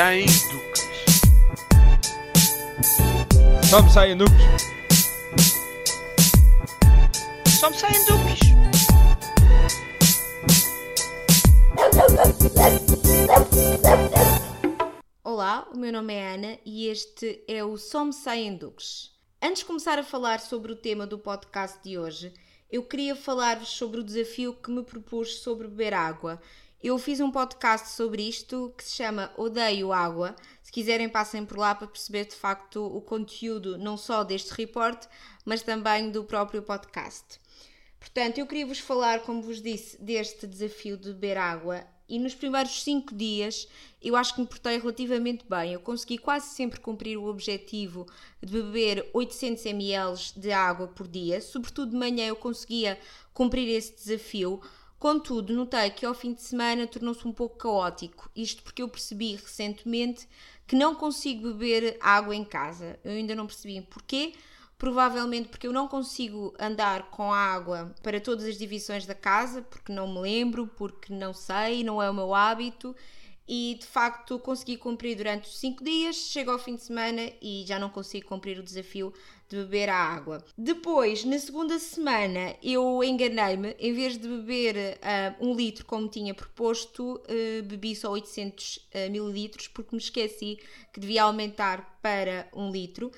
Sem duques. Só me saem duques. Só me saem duques. Olá, o meu nome é Ana e este é o Só Me Saem Duques. Antes de começar a falar sobre o tema do podcast de hoje, eu queria falar-vos sobre o desafio que me propus sobre beber água. Eu fiz um podcast sobre isto que se chama Odeio Água. Se quiserem, passem por lá para perceber de facto o conteúdo não só deste report, mas também do próprio podcast. Portanto, eu queria vos falar, como vos disse, deste desafio de beber água e nos primeiros 5 dias eu acho que me portei relativamente bem. Eu consegui quase sempre cumprir o objetivo de beber 800 ml de água por dia, sobretudo de manhã eu conseguia cumprir esse desafio. Contudo, notei que ao fim de semana tornou-se um pouco caótico, isto porque eu percebi recentemente que não consigo beber água em casa. Eu ainda não percebi porquê, provavelmente porque eu não consigo andar com água para todas as divisões da casa, porque não me lembro, porque não sei, não é o meu hábito. E de facto consegui cumprir durante os 5 dias, chego ao fim de semana e já não consigo cumprir o desafio de beber a água. Depois, na segunda semana, eu enganei-me, em vez de beber uh, um litro como tinha proposto, uh, bebi só 800 uh, mililitros porque me esqueci que devia aumentar para um litro.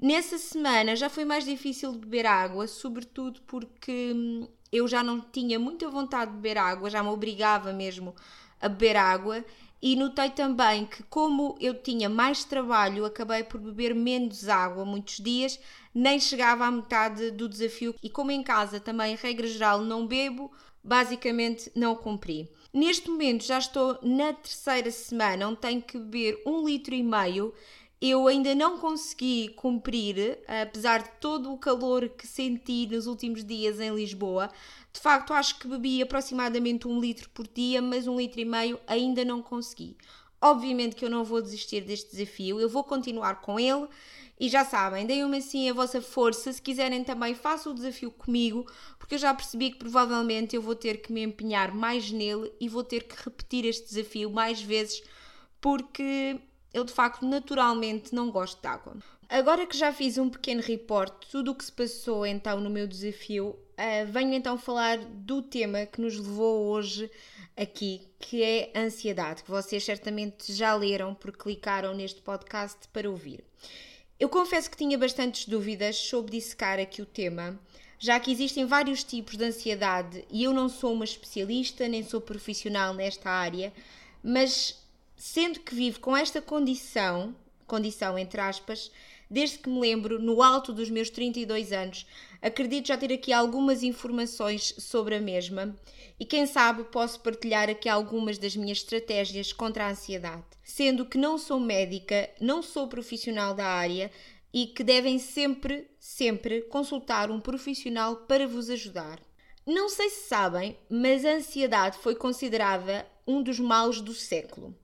Nessa semana já foi mais difícil beber água, sobretudo porque hum, eu já não tinha muita vontade de beber água, já me obrigava mesmo a beber água. E notei também que, como eu tinha mais trabalho, acabei por beber menos água muitos dias, nem chegava à metade do desafio. E como em casa também, regra geral, não bebo, basicamente não cumpri. Neste momento já estou na terceira semana, onde tenho que beber um litro e meio eu ainda não consegui cumprir, apesar de todo o calor que senti nos últimos dias em Lisboa. De facto, acho que bebi aproximadamente um litro por dia, mas um litro e meio ainda não consegui. Obviamente que eu não vou desistir deste desafio, eu vou continuar com ele. E já sabem, deem-me assim a vossa força. Se quiserem também, façam o desafio comigo, porque eu já percebi que provavelmente eu vou ter que me empenhar mais nele e vou ter que repetir este desafio mais vezes, porque eu de facto naturalmente não gosto de água. Agora que já fiz um pequeno report de tudo o que se passou então no meu desafio, uh, venho então falar do tema que nos levou hoje aqui, que é ansiedade, que vocês certamente já leram porque clicaram neste podcast para ouvir. Eu confesso que tinha bastantes dúvidas sobre dissecar aqui o tema, já que existem vários tipos de ansiedade e eu não sou uma especialista nem sou profissional nesta área, mas sendo que vivo com esta condição, condição entre aspas, desde que me lembro, no alto dos meus 32 anos, acredito já ter aqui algumas informações sobre a mesma e quem sabe posso partilhar aqui algumas das minhas estratégias contra a ansiedade, sendo que não sou médica, não sou profissional da área e que devem sempre, sempre consultar um profissional para vos ajudar. Não sei se sabem, mas a ansiedade foi considerada um dos males do século.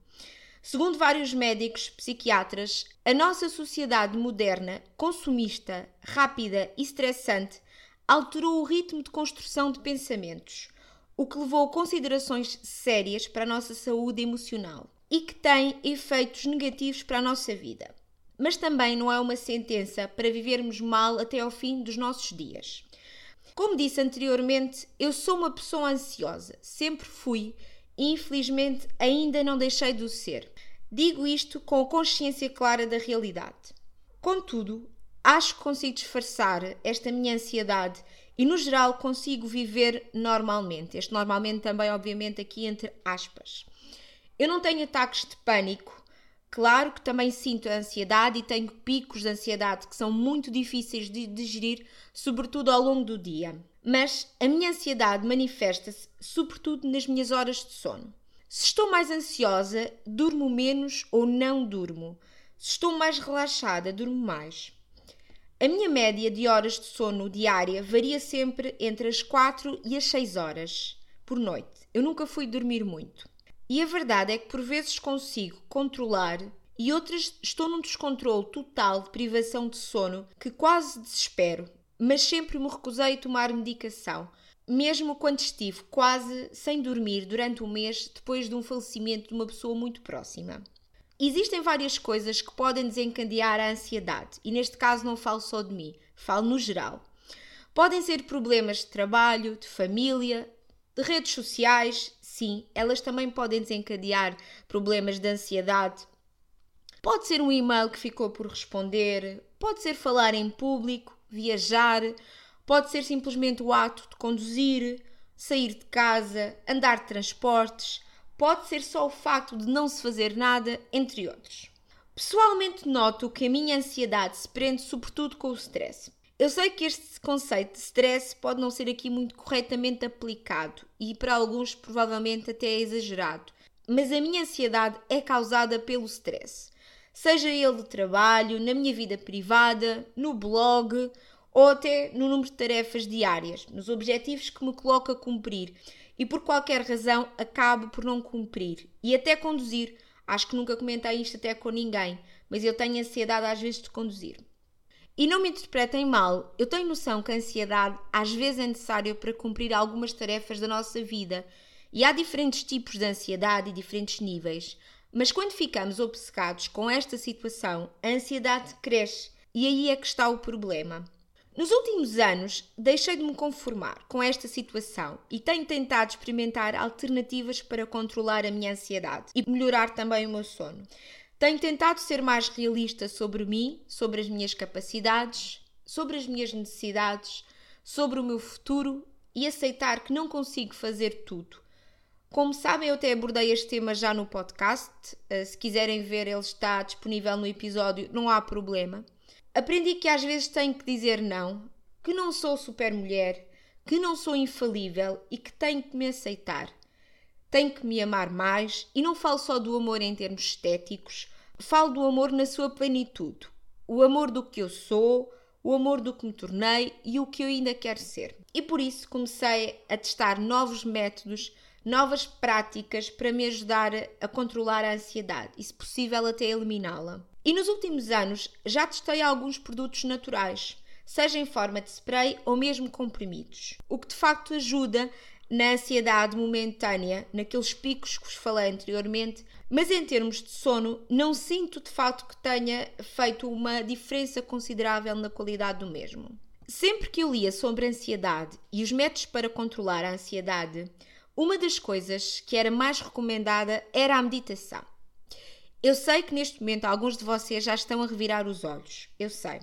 Segundo vários médicos psiquiatras, a nossa sociedade moderna, consumista, rápida e estressante, alterou o ritmo de construção de pensamentos, o que levou a considerações sérias para a nossa saúde emocional e que tem efeitos negativos para a nossa vida. Mas também não é uma sentença para vivermos mal até ao fim dos nossos dias. Como disse anteriormente, eu sou uma pessoa ansiosa, sempre fui infelizmente ainda não deixei de o ser. Digo isto com a consciência clara da realidade. Contudo, acho que consigo disfarçar esta minha ansiedade e, no geral, consigo viver normalmente. Este normalmente também, obviamente, aqui entre aspas. Eu não tenho ataques de pânico. Claro que também sinto a ansiedade e tenho picos de ansiedade que são muito difíceis de digerir, sobretudo ao longo do dia mas a minha ansiedade manifesta-se sobretudo nas minhas horas de sono. Se estou mais ansiosa, durmo menos ou não durmo. Se estou mais relaxada, durmo mais. A minha média de horas de sono diária varia sempre entre as 4 e as 6 horas por noite. Eu nunca fui dormir muito. E a verdade é que por vezes consigo controlar e outras estou num descontrole total de privação de sono que quase desespero mas sempre me recusei a tomar medicação, mesmo quando estive quase sem dormir durante um mês depois de um falecimento de uma pessoa muito próxima. Existem várias coisas que podem desencadear a ansiedade, e neste caso não falo só de mim, falo no geral. Podem ser problemas de trabalho, de família, de redes sociais, sim, elas também podem desencadear problemas de ansiedade. Pode ser um e-mail que ficou por responder, pode ser falar em público, viajar, pode ser simplesmente o ato de conduzir, sair de casa, andar de transportes, pode ser só o facto de não se fazer nada, entre outros. Pessoalmente noto que a minha ansiedade se prende sobretudo com o stress. Eu sei que este conceito de stress pode não ser aqui muito corretamente aplicado e para alguns provavelmente até é exagerado, mas a minha ansiedade é causada pelo stress. Seja ele de trabalho, na minha vida privada, no blog ou até no número de tarefas diárias, nos objetivos que me coloco a cumprir e por qualquer razão acabo por não cumprir e até conduzir. Acho que nunca comentei isto até com ninguém, mas eu tenho ansiedade às vezes de conduzir. E não me interpretem mal, eu tenho noção que a ansiedade às vezes é necessária para cumprir algumas tarefas da nossa vida e há diferentes tipos de ansiedade e diferentes níveis. Mas quando ficamos obcecados com esta situação, a ansiedade cresce e aí é que está o problema. Nos últimos anos, deixei de me conformar com esta situação e tenho tentado experimentar alternativas para controlar a minha ansiedade e melhorar também o meu sono. Tenho tentado ser mais realista sobre mim, sobre as minhas capacidades, sobre as minhas necessidades, sobre o meu futuro e aceitar que não consigo fazer tudo. Como sabem, eu até abordei este tema já no podcast. Eh, se quiserem ver, ele está disponível no episódio, não há problema. Aprendi que às vezes tenho que dizer não, que não sou super mulher, que não sou infalível e que tenho que me aceitar. Tenho que me amar mais e não falo só do amor em termos estéticos, falo do amor na sua plenitude. O amor do que eu sou, o amor do que me tornei e o que eu ainda quero ser. E por isso comecei a testar novos métodos, novas práticas para me ajudar a controlar a ansiedade e, se possível, até eliminá-la. E nos últimos anos já testei alguns produtos naturais, seja em forma de spray ou mesmo comprimidos, o que de facto ajuda na ansiedade momentânea, naqueles picos que vos falei anteriormente, mas em termos de sono, não sinto de facto que tenha feito uma diferença considerável na qualidade do mesmo. Sempre que eu lia sobre ansiedade e os métodos para controlar a ansiedade, uma das coisas que era mais recomendada era a meditação. Eu sei que neste momento alguns de vocês já estão a revirar os olhos, eu sei.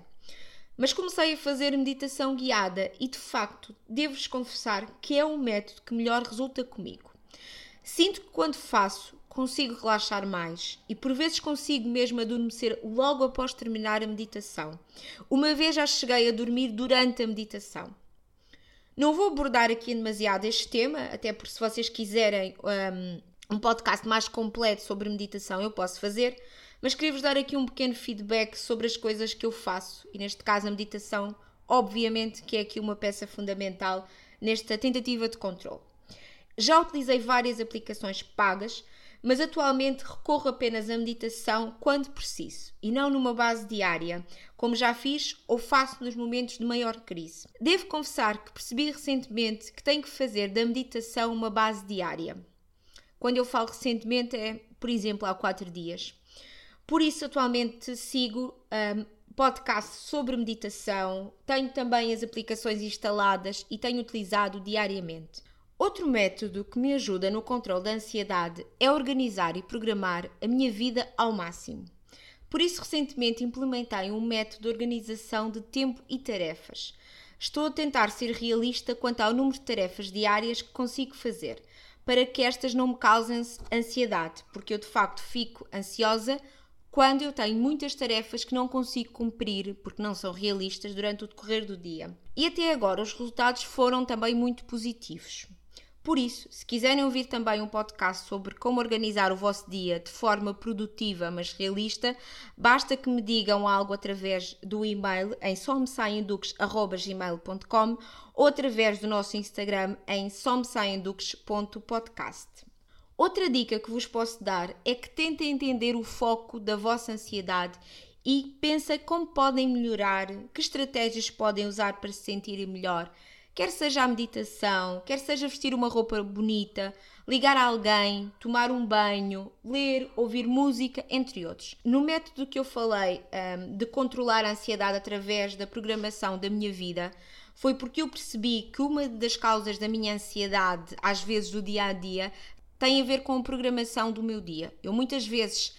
Mas comecei a fazer meditação guiada e de facto devo-vos confessar que é um método que melhor resulta comigo. Sinto que quando faço consigo relaxar mais e por vezes consigo mesmo adormecer logo após terminar a meditação. Uma vez já cheguei a dormir durante a meditação. Não vou abordar aqui demasiado este tema, até porque se vocês quiserem um, um podcast mais completo sobre meditação eu posso fazer, mas queria-vos dar aqui um pequeno feedback sobre as coisas que eu faço e neste caso a meditação, obviamente que é aqui uma peça fundamental nesta tentativa de controle. Já utilizei várias aplicações pagas, mas atualmente recorro apenas à meditação quando preciso e não numa base diária, como já fiz ou faço nos momentos de maior crise. Devo confessar que percebi recentemente que tenho que fazer da meditação uma base diária. Quando eu falo recentemente é, por exemplo, há quatro dias. Por isso, atualmente sigo um, podcasts sobre meditação, tenho também as aplicações instaladas e tenho utilizado diariamente. Outro método que me ajuda no controle da ansiedade é organizar e programar a minha vida ao máximo. Por isso, recentemente implementei um método de organização de tempo e tarefas. Estou a tentar ser realista quanto ao número de tarefas diárias que consigo fazer, para que estas não me causem ansiedade, porque eu de facto fico ansiosa quando eu tenho muitas tarefas que não consigo cumprir porque não são realistas durante o decorrer do dia. E até agora os resultados foram também muito positivos. Por isso, se quiserem ouvir também um podcast sobre como organizar o vosso dia de forma produtiva mas realista, basta que me digam algo através do e-mail em somesaiendux.gmail.com ou através do nosso Instagram em somesaiendux.podcast. Outra dica que vos posso dar é que tentem entender o foco da vossa ansiedade e pensem como podem melhorar, que estratégias podem usar para se sentirem melhor Quer seja a meditação, quer seja vestir uma roupa bonita, ligar a alguém, tomar um banho, ler, ouvir música, entre outros. No método que eu falei um, de controlar a ansiedade através da programação da minha vida, foi porque eu percebi que uma das causas da minha ansiedade, às vezes do dia a dia, tem a ver com a programação do meu dia. Eu muitas vezes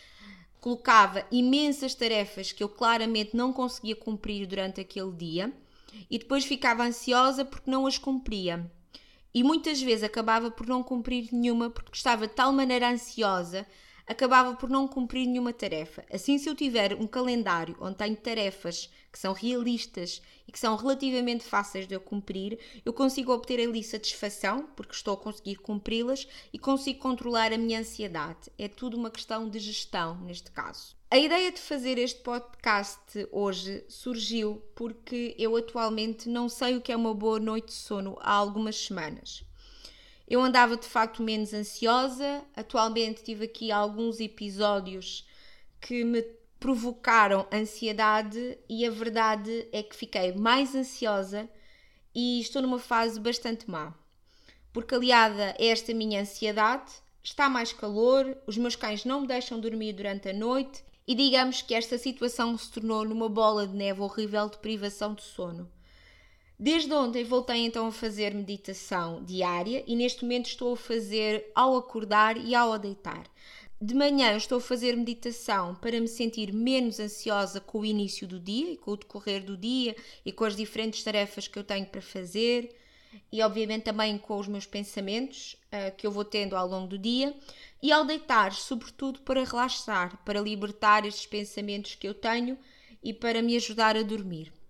colocava imensas tarefas que eu claramente não conseguia cumprir durante aquele dia e depois ficava ansiosa porque não as cumpria. E muitas vezes acabava por não cumprir nenhuma porque estava de tal maneira ansiosa, acabava por não cumprir nenhuma tarefa. Assim, se eu tiver um calendário onde tenho tarefas que são realistas e que são relativamente fáceis de eu cumprir, eu consigo obter ali satisfação, porque estou a conseguir cumpri-las e consigo controlar a minha ansiedade. É tudo uma questão de gestão, neste caso. A ideia de fazer este podcast hoje surgiu porque eu atualmente não sei o que é uma boa noite de sono há algumas semanas. Eu andava de facto menos ansiosa, atualmente tive aqui alguns episódios que me provocaram ansiedade e a verdade é que fiquei mais ansiosa e estou numa fase bastante má. Porque aliada a esta minha ansiedade, está mais calor, os meus cães não me deixam dormir durante a noite e digamos que esta situação se tornou numa bola de neve horrível de privação de sono. Desde ontem voltei então a fazer meditação diária e neste momento estou a fazer ao acordar e ao deitar. De manhã estou a fazer meditação para me sentir menos ansiosa com o início do dia e com o decorrer do dia e com as diferentes tarefas que eu tenho para fazer e obviamente também com os meus pensamentos uh, que eu vou tendo ao longo do dia e ao deitar, sobretudo para relaxar, para libertar estes pensamentos que eu tenho e para me ajudar a dormir.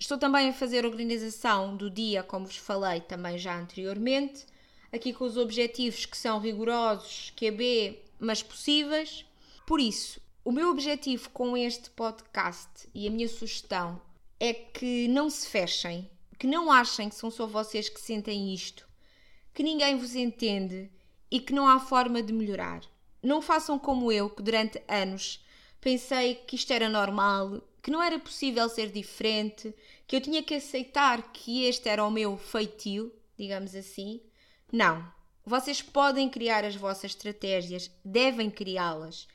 Estou também a fazer organização do dia, como vos falei também já anteriormente, aqui com os objetivos que são rigorosos, QB, mas possíveis. Por isso, o meu objetivo com este podcast e a minha sugestão é que não se fechem, que não achem que são só vocês que sentem isto, que ninguém vos entende e que não há forma de melhorar. Não façam como eu, que durante anos pensei que isto era normal, que não era possível ser diferente, que eu tinha que aceitar que este era o meu feitio, digamos assim. Não. Vocês podem criar as vossas estratégias, devem criá-las.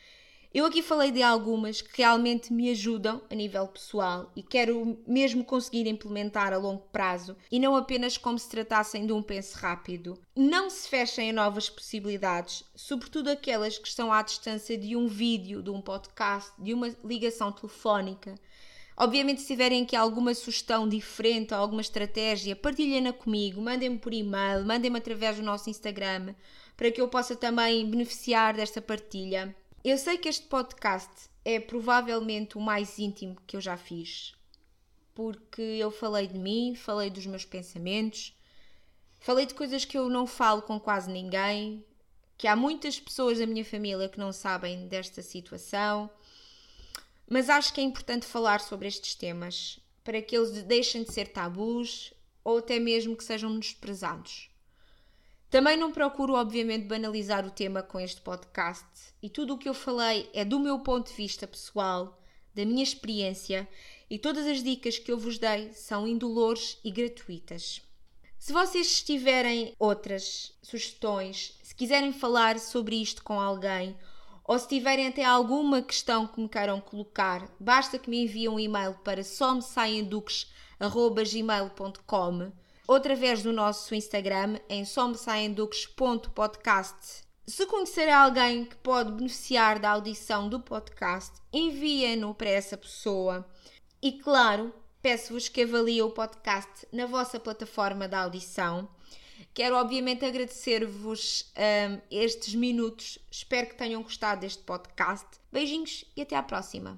Eu aqui falei de algumas que realmente me ajudam a nível pessoal e quero mesmo conseguir implementar a longo prazo e não apenas como se tratassem de um pense rápido. Não se fechem a novas possibilidades, sobretudo aquelas que estão à distância de um vídeo, de um podcast, de uma ligação telefónica. Obviamente, se tiverem aqui alguma sugestão diferente ou alguma estratégia, partilhem-na comigo, mandem-me por e-mail, mandem-me através do nosso Instagram, para que eu possa também beneficiar desta partilha. Eu sei que este podcast é provavelmente o mais íntimo que eu já fiz, porque eu falei de mim, falei dos meus pensamentos, falei de coisas que eu não falo com quase ninguém, que há muitas pessoas da minha família que não sabem desta situação, mas acho que é importante falar sobre estes temas para que eles deixem de ser tabus ou até mesmo que sejam desprezados. Também não procuro, obviamente, banalizar o tema com este podcast e tudo o que eu falei é do meu ponto de vista pessoal, da minha experiência e todas as dicas que eu vos dei são indolores e gratuitas. Se vocês tiverem outras sugestões, se quiserem falar sobre isto com alguém ou se tiverem até alguma questão que me queiram colocar, basta que me enviem um e-mail para somesaienduques.gmail.com ou através do nosso Instagram em somesaienduques.podcast. Se conhecer alguém que pode beneficiar da audição do podcast, enviem-no para essa pessoa. E claro, peço-vos que avaliem o podcast na vossa plataforma de audição. Quero obviamente agradecer-vos um, estes minutos. Espero que tenham gostado deste podcast. Beijinhos e até à próxima.